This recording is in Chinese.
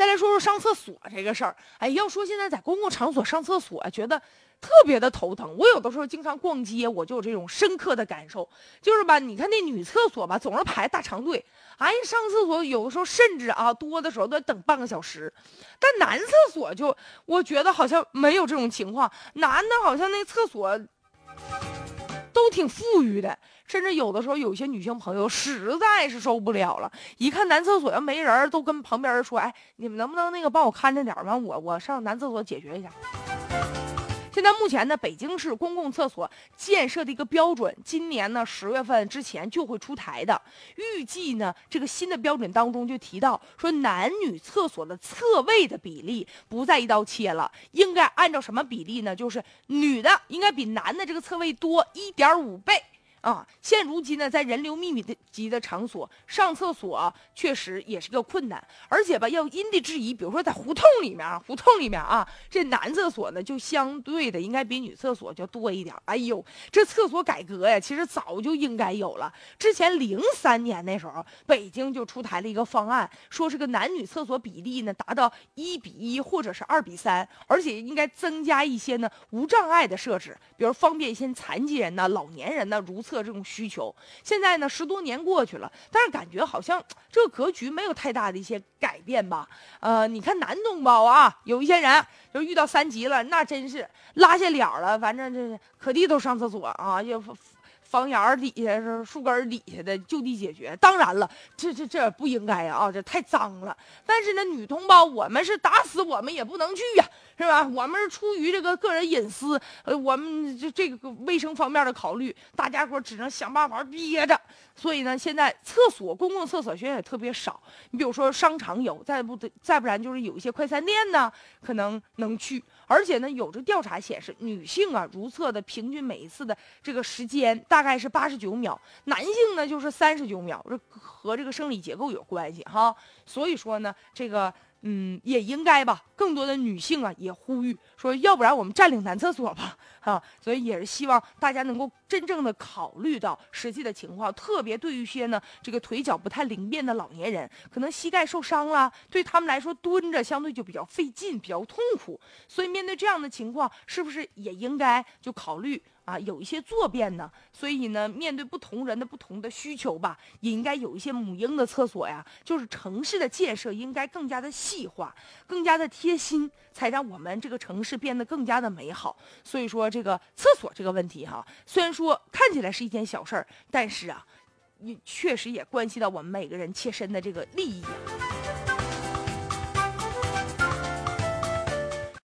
再来说说上厕所这个事儿。哎，要说现在在公共场所上厕所，觉得特别的头疼。我有的时候经常逛街，我就有这种深刻的感受，就是吧，你看那女厕所吧，总是排大长队。哎，上厕所有的时候甚至啊，多的时候都等半个小时。但男厕所就，我觉得好像没有这种情况。男的好像那厕所都挺富裕的，甚至有的时候有些女性朋友实在是受不了了，一看男厕所要没人，都跟旁边人说：“哎，你们能不能那个帮我看着点完我我上男厕所解决一下。”现在目前呢，北京市公共厕所建设的一个标准，今年呢十月份之前就会出台的。预计呢，这个新的标准当中就提到说，男女厕所的厕位的比例不再一刀切了，应该按照什么比例呢？就是女的应该比男的这个厕位多一点五倍。啊，现如今呢，在人流密集的场所上厕所确实也是个困难，而且吧，要因地制宜。比如说在胡同里面啊，胡同里面啊，这男厕所呢就相对的应该比女厕所就多一点。哎呦，这厕所改革呀，其实早就应该有了。之前零三年那时候，北京就出台了一个方案，说这个男女厕所比例呢达到一比一或者是二比三，而且应该增加一些呢无障碍的设置，比如方便一些残疾人呢、老年人呢如此。测这种需求，现在呢十多年过去了，但是感觉好像这个格局没有太大的一些改变吧？呃，你看男同胞啊，有一些人就遇到三级了，那真是拉下脸了，反正这可地都上厕所啊，就房檐底下是树根底下的就地解决。当然了，这这这不应该啊，这太脏了。但是呢，女同胞，我们是打死我们也不能去呀。是吧？我们是出于这个个人隐私，呃，我们这这个卫生方面的考虑，大家伙只能想办法憋着。所以呢，现在厕所公共厕所现在也特别少。你比如说商场有，再不得再不然就是有一些快餐店呢，可能能去。而且呢，有这调查显示，女性啊如厕的平均每一次的这个时间大大概是八十九秒，男性呢就是三十九秒，这和这个生理结构有关系哈。所以说呢，这个。嗯，也应该吧。更多的女性啊，也呼吁说，要不然我们占领男厕所吧，哈。所以也是希望大家能够真正的考虑到实际的情况，特别对于一些呢，这个腿脚不太灵便的老年人，可能膝盖受伤了，对他们来说蹲着相对就比较费劲，比较痛苦。所以面对这样的情况，是不是也应该就考虑？啊，有一些坐便呢，所以呢，面对不同人的不同的需求吧，也应该有一些母婴的厕所呀。就是城市的建设应该更加的细计划，更加的贴心，才让我们这个城市变得更加的美好。所以说，这个厕所这个问题哈，虽然说看起来是一件小事儿，但是啊，也确实也关系到我们每个人切身的这个利益。